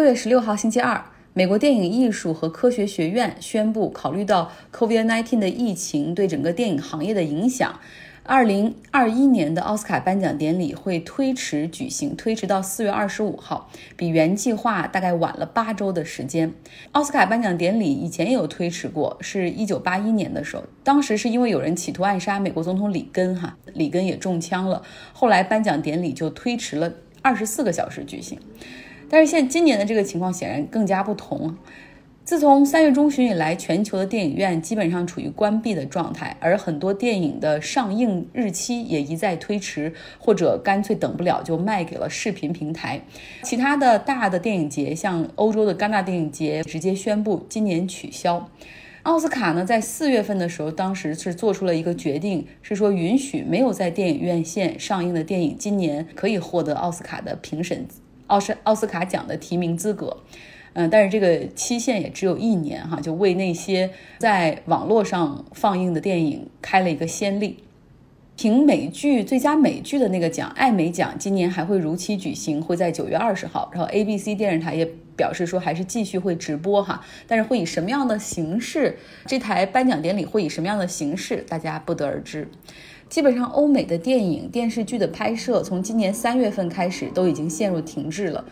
六月十六号星期二，美国电影艺术和科学学院宣布，考虑到 COVID-19 的疫情对整个电影行业的影响，二零二一年的奥斯卡颁奖典礼会推迟举行，推迟到四月二十五号，比原计划大概晚了八周的时间。奥斯卡颁奖典礼以前也有推迟过，是一九八一年的时候，当时是因为有人企图暗杀美国总统里根，哈，里根也中枪了，后来颁奖典礼就推迟了二十四个小时举行。但是现今年的这个情况显然更加不同。自从三月中旬以来，全球的电影院基本上处于关闭的状态，而很多电影的上映日期也一再推迟，或者干脆等不了就卖给了视频平台。其他的大的电影节，像欧洲的戛纳电影节，直接宣布今年取消。奥斯卡呢，在四月份的时候，当时是做出了一个决定，是说允许没有在电影院线上映的电影今年可以获得奥斯卡的评审。奥斯奥斯卡奖的提名资格，嗯，但是这个期限也只有一年哈，就为那些在网络上放映的电影开了一个先例。评美剧最佳美剧的那个奖艾美奖，今年还会如期举行，会在九月二十号。然后 ABC 电视台也表示说，还是继续会直播哈，但是会以什么样的形式？这台颁奖典礼会以什么样的形式？大家不得而知。基本上，欧美的电影、电视剧的拍摄从今年三月份开始都已经陷入停滞了。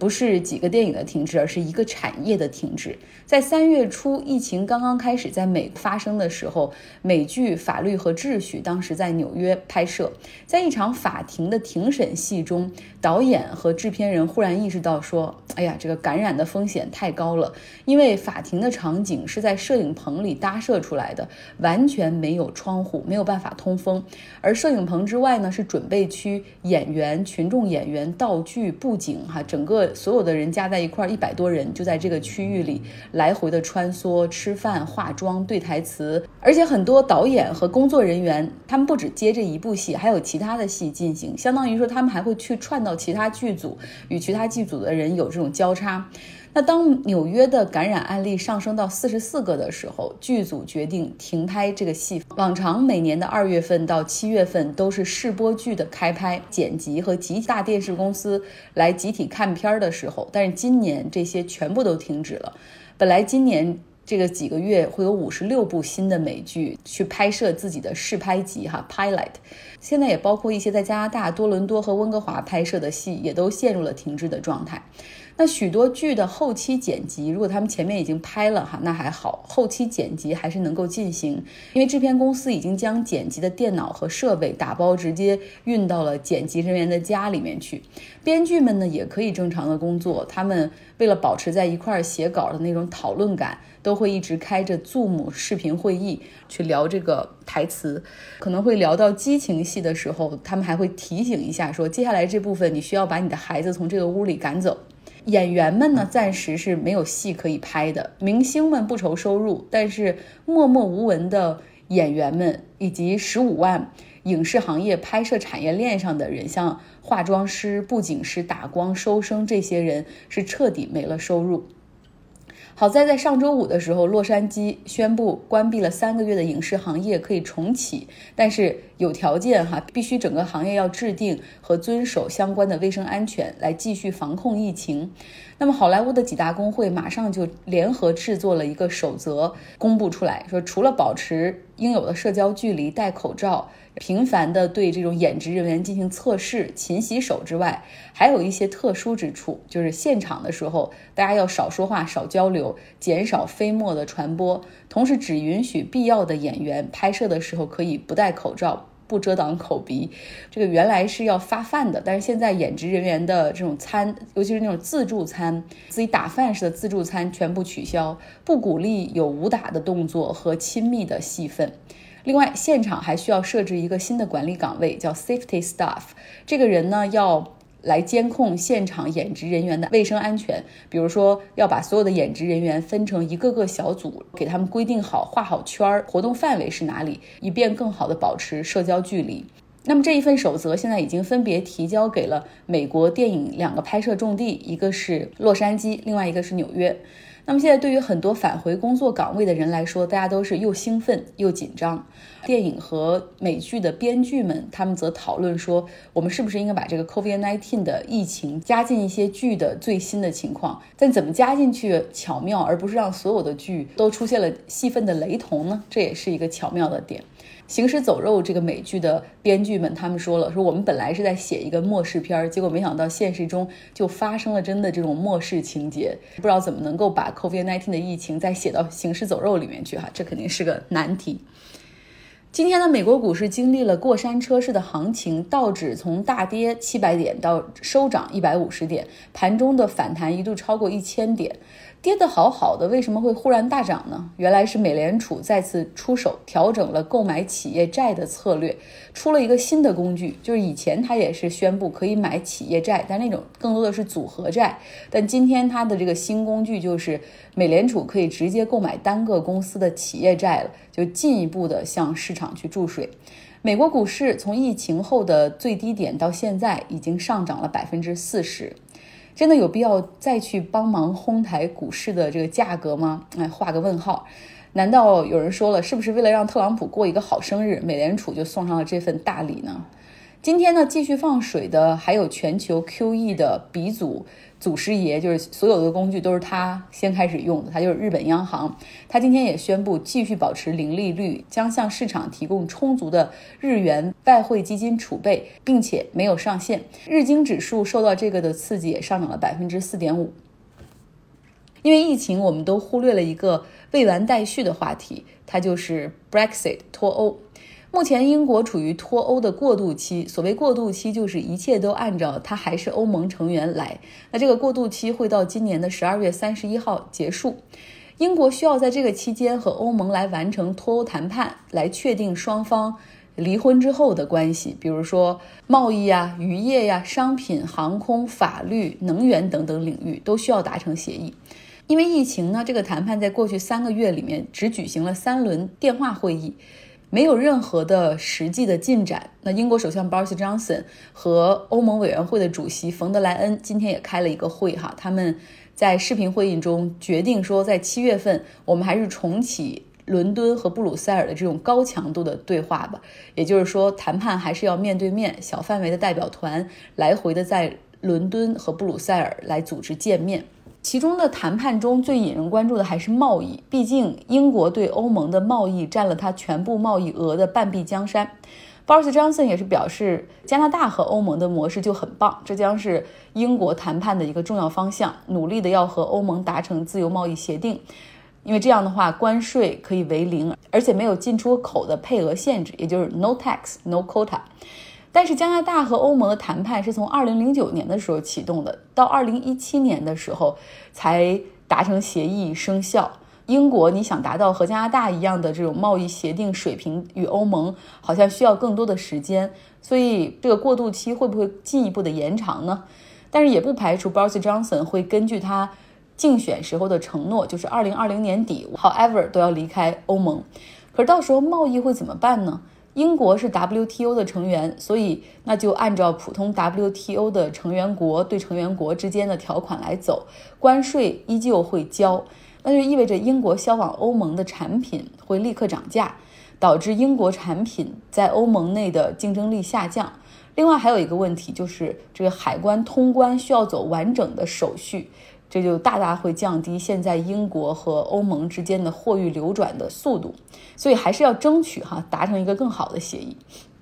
不是几个电影的停滞，而是一个产业的停滞。在三月初，疫情刚刚开始在美发生的时候，美剧《法律和秩序》当时在纽约拍摄，在一场法庭的庭审戏中，导演和制片人忽然意识到说：“哎呀，这个感染的风险太高了，因为法庭的场景是在摄影棚里搭设出来的，完全没有窗户，没有办法通风。而摄影棚之外呢，是准备区，演员、群众演员、道具、布景，哈，整个。”所有的人加在一块儿，一百多人就在这个区域里来回的穿梭、吃饭、化妆、对台词，而且很多导演和工作人员，他们不止接这一部戏，还有其他的戏进行，相当于说他们还会去串到其他剧组，与其他剧组的人有这种交叉。那当纽约的感染案例上升到四十四个的时候，剧组决定停拍这个戏。往常每年的二月份到七月份都是试播剧的开拍、剪辑和极大电视公司来集体看片儿的时候，但是今年这些全部都停止了。本来今年这个几个月会有五十六部新的美剧去拍摄自己的试拍集哈 pilot，现在也包括一些在加拿大多伦多和温哥华拍摄的戏也都陷入了停滞的状态。那许多剧的后期剪辑，如果他们前面已经拍了哈，那还好，后期剪辑还是能够进行，因为制片公司已经将剪辑的电脑和设备打包，直接运到了剪辑人员的家里面去。编剧们呢也可以正常的工作，他们为了保持在一块儿写稿的那种讨论感，都会一直开着 Zoom 视频会议去聊这个台词，可能会聊到激情戏的时候，他们还会提醒一下说，接下来这部分你需要把你的孩子从这个屋里赶走。演员们呢，暂时是没有戏可以拍的。明星们不愁收入，但是默默无闻的演员们以及十五万影视行业拍摄产业链上的人，像化妆师、布景师、打光、收声这些人，是彻底没了收入。好在在上周五的时候，洛杉矶宣布关闭了三个月的影视行业可以重启，但是有条件哈，必须整个行业要制定和遵守相关的卫生安全来继续防控疫情。那么好莱坞的几大工会马上就联合制作了一个守则，公布出来说，除了保持应有的社交距离、戴口罩。频繁的对这种演职人员进行测试、勤洗手之外，还有一些特殊之处，就是现场的时候，大家要少说话、少交流，减少飞沫的传播。同时，只允许必要的演员拍摄的时候可以不戴口罩、不遮挡口鼻。这个原来是要发饭的，但是现在演职人员的这种餐，尤其是那种自助餐、自己打饭式的自助餐，全部取消，不鼓励有武打的动作和亲密的戏份。另外，现场还需要设置一个新的管理岗位，叫 safety staff。这个人呢，要来监控现场演职人员的卫生安全。比如说，要把所有的演职人员分成一个个小组，给他们规定好、画好圈儿，活动范围是哪里，以便更好的保持社交距离。那么这一份守则现在已经分别提交给了美国电影两个拍摄重地，一个是洛杉矶，另外一个是纽约。那么现在对于很多返回工作岗位的人来说，大家都是又兴奋又紧张。电影和美剧的编剧们，他们则讨论说，我们是不是应该把这个 COVID-19 的疫情加进一些剧的最新的情况？但怎么加进去巧妙，而不是让所有的剧都出现了戏份的雷同呢？这也是一个巧妙的点。行尸走肉这个美剧的编剧们，他们说了，说我们本来是在写一个末世片儿，结果没想到现实中就发生了真的这种末世情节，不知道怎么能够把 COVID-19 的疫情再写到行尸走肉里面去哈，这肯定是个难题。今天的美国股市经历了过山车式的行情，道指从大跌七百点到收涨一百五十点，盘中的反弹一度超过一千点。跌得好好的，为什么会忽然大涨呢？原来是美联储再次出手调整了购买企业债的策略，出了一个新的工具。就是以前它也是宣布可以买企业债，但那种更多的是组合债。但今天它的这个新工具就是美联储可以直接购买单个公司的企业债了，就进一步的向市场去注水。美国股市从疫情后的最低点到现在已经上涨了百分之四十。真的有必要再去帮忙哄抬股市的这个价格吗？哎，画个问号。难道有人说了，是不是为了让特朗普过一个好生日，美联储就送上了这份大礼呢？今天呢，继续放水的还有全球 QE 的鼻祖。祖师爷就是所有的工具都是他先开始用的，他就是日本央行。他今天也宣布继续保持零利率，将向市场提供充足的日元外汇基金储备，并且没有上限。日经指数受到这个的刺激，也上涨了百分之四点五。因为疫情，我们都忽略了一个未完待续的话题，它就是 Brexit 脱欧。目前英国处于脱欧的过渡期，所谓过渡期就是一切都按照它还是欧盟成员来。那这个过渡期会到今年的十二月三十一号结束。英国需要在这个期间和欧盟来完成脱欧谈判，来确定双方离婚之后的关系，比如说贸易呀、渔业呀、商品、航空、法律、能源等等领域都需要达成协议。因为疫情呢，这个谈判在过去三个月里面只举行了三轮电话会议。没有任何的实际的进展。那英国首相 Boris Johnson 和欧盟委员会的主席冯德莱恩今天也开了一个会，哈，他们在视频会议中决定说，在七月份我们还是重启伦敦和布鲁塞尔的这种高强度的对话吧。也就是说，谈判还是要面对面，小范围的代表团来回的在伦敦和布鲁塞尔来组织见面。其中的谈判中最引人关注的还是贸易，毕竟英国对欧盟的贸易占了它全部贸易额的半壁江山。Boris Johnson 也是表示，加拿大和欧盟的模式就很棒，这将是英国谈判的一个重要方向，努力的要和欧盟达成自由贸易协定，因为这样的话关税可以为零，而且没有进出口的配额限制，也就是 no tax no quota。但是加拿大和欧盟的谈判是从二零零九年的时候启动的，到二零一七年的时候才达成协议生效。英国你想达到和加拿大一样的这种贸易协定水平，与欧盟好像需要更多的时间，所以这个过渡期会不会进一步的延长呢？但是也不排除 Boris Johnson 会根据他竞选时候的承诺，就是二零二零年底，however 都要离开欧盟。可是到时候贸易会怎么办呢？英国是 WTO 的成员，所以那就按照普通 WTO 的成员国对成员国之间的条款来走，关税依旧会交，那就意味着英国销往欧盟的产品会立刻涨价，导致英国产品在欧盟内的竞争力下降。另外还有一个问题就是这个海关通关需要走完整的手续。这就大大会降低现在英国和欧盟之间的货运流转的速度，所以还是要争取哈达成一个更好的协议。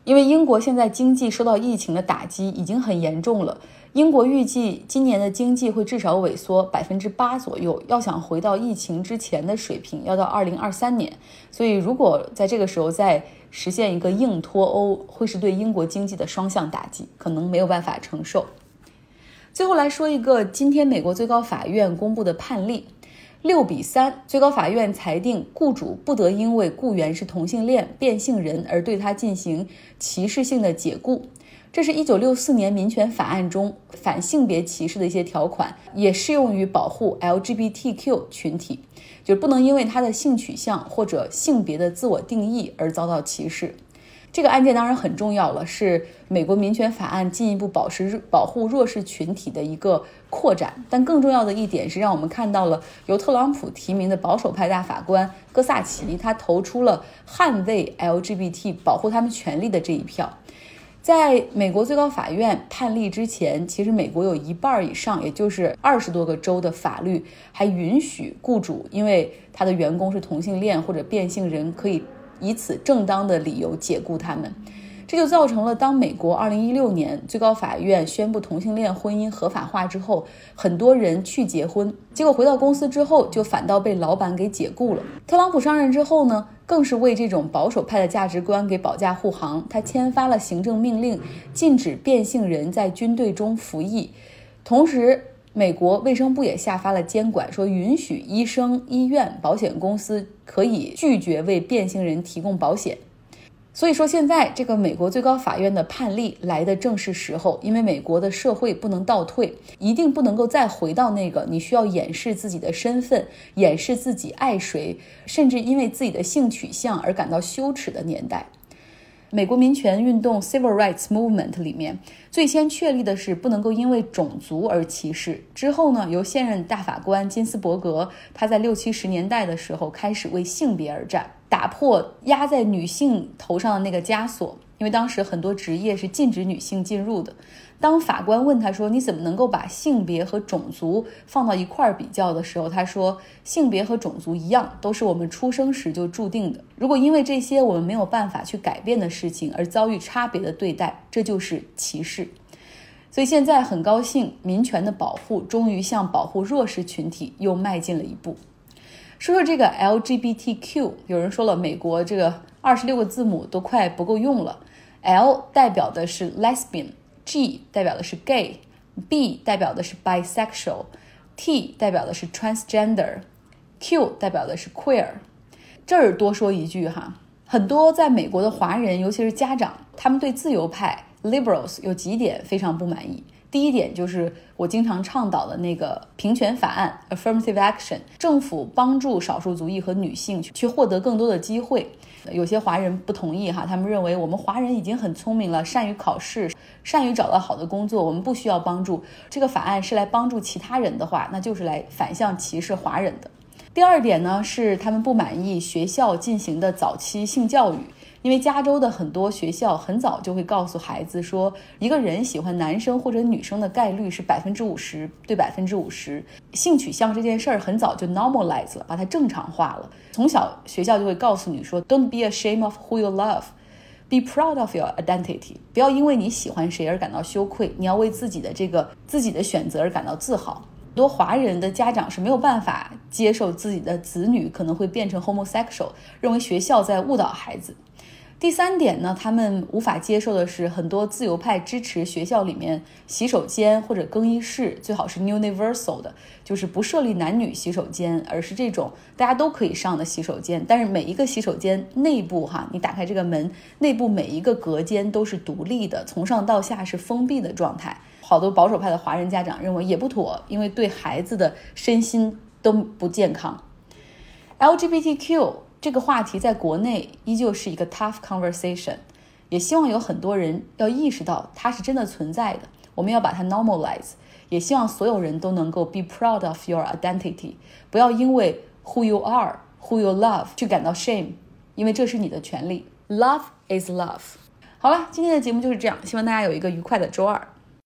因为英国现在经济受到疫情的打击已经很严重了，英国预计今年的经济会至少萎缩百分之八左右。要想回到疫情之前的水平，要到二零二三年。所以如果在这个时候再实现一个硬脱欧，会是对英国经济的双向打击，可能没有办法承受。最后来说一个今天美国最高法院公布的判例，六比三，最高法院裁定雇主不得因为雇员是同性恋、变性人而对他进行歧视性的解雇。这是一九六四年民权法案中反性别歧视的一些条款，也适用于保护 LGBTQ 群体，就是不能因为他的性取向或者性别的自我定义而遭到歧视。这个案件当然很重要了，是美国民权法案进一步保持保护弱势群体的一个扩展。但更重要的一点是，让我们看到了由特朗普提名的保守派大法官戈萨奇，他投出了捍卫 LGBT、保护他们权利的这一票。在美国最高法院判例之前，其实美国有一半以上，也就是二十多个州的法律还允许雇主因为他的员工是同性恋或者变性人，可以以此正当的理由解雇他们。这就造成了，当美国二零一六年最高法院宣布同性恋婚姻合法化之后，很多人去结婚，结果回到公司之后，就反倒被老板给解雇了。特朗普上任之后呢，更是为这种保守派的价值观给保驾护航，他签发了行政命令，禁止变性人在军队中服役，同时，美国卫生部也下发了监管，说允许医生、医院、保险公司可以拒绝为变性人提供保险。所以说，现在这个美国最高法院的判例来的正是时候，因为美国的社会不能倒退，一定不能够再回到那个你需要掩饰自己的身份、掩饰自己爱谁，甚至因为自己的性取向而感到羞耻的年代。美国民权运动 （Civil Rights Movement） 里面最先确立的是不能够因为种族而歧视。之后呢，由现任大法官金斯伯格，他在六七十年代的时候开始为性别而战。打破压在女性头上的那个枷锁，因为当时很多职业是禁止女性进入的。当法官问他说：“你怎么能够把性别和种族放到一块儿比较的时候？”他说：“性别和种族一样，都是我们出生时就注定的。如果因为这些我们没有办法去改变的事情而遭遇差别的对待，这就是歧视。”所以现在很高兴，民权的保护终于向保护弱势群体又迈进了一步。说说这个 LGBTQ，有人说了，美国这个二十六个字母都快不够用了。L 代表的是 lesbian，G 代表的是 gay，B 代表的是 bisexual，T 代表的是 transgender，Q 代表的是 queer。这儿多说一句哈，很多在美国的华人，尤其是家长，他们对自由派 liberals 有几点非常不满意。第一点就是我经常倡导的那个平权法案 （affirmative action），政府帮助少数族裔和女性去获得更多的机会。有些华人不同意哈，他们认为我们华人已经很聪明了，善于考试，善于找到好的工作，我们不需要帮助。这个法案是来帮助其他人的话，那就是来反向歧视华人的。第二点呢，是他们不满意学校进行的早期性教育。因为加州的很多学校很早就会告诉孩子说，一个人喜欢男生或者女生的概率是百分之五十对百分之五十。性取向这件事儿很早就 normalize 了，把它正常化了。从小学校就会告诉你说，Don't be ashamed of who you love, be proud of your identity。不要因为你喜欢谁而感到羞愧，你要为自己的这个自己的选择而感到自豪。很多华人的家长是没有办法接受自己的子女可能会变成 homosexual，认为学校在误导孩子。第三点呢，他们无法接受的是，很多自由派支持学校里面洗手间或者更衣室最好是 universal 的，就是不设立男女洗手间，而是这种大家都可以上的洗手间。但是每一个洗手间内部哈，你打开这个门，内部每一个隔间都是独立的，从上到下是封闭的状态。好多保守派的华人家长认为也不妥，因为对孩子的身心都不健康。LGBTQ。这个话题在国内依旧是一个 tough conversation，也希望有很多人要意识到它是真的存在的，我们要把它 normalize，也希望所有人都能够 be proud of your identity，不要因为 who you are who you love 去感到 shame，因为这是你的权利。Love is love。好了，今天的节目就是这样，希望大家有一个愉快的周二。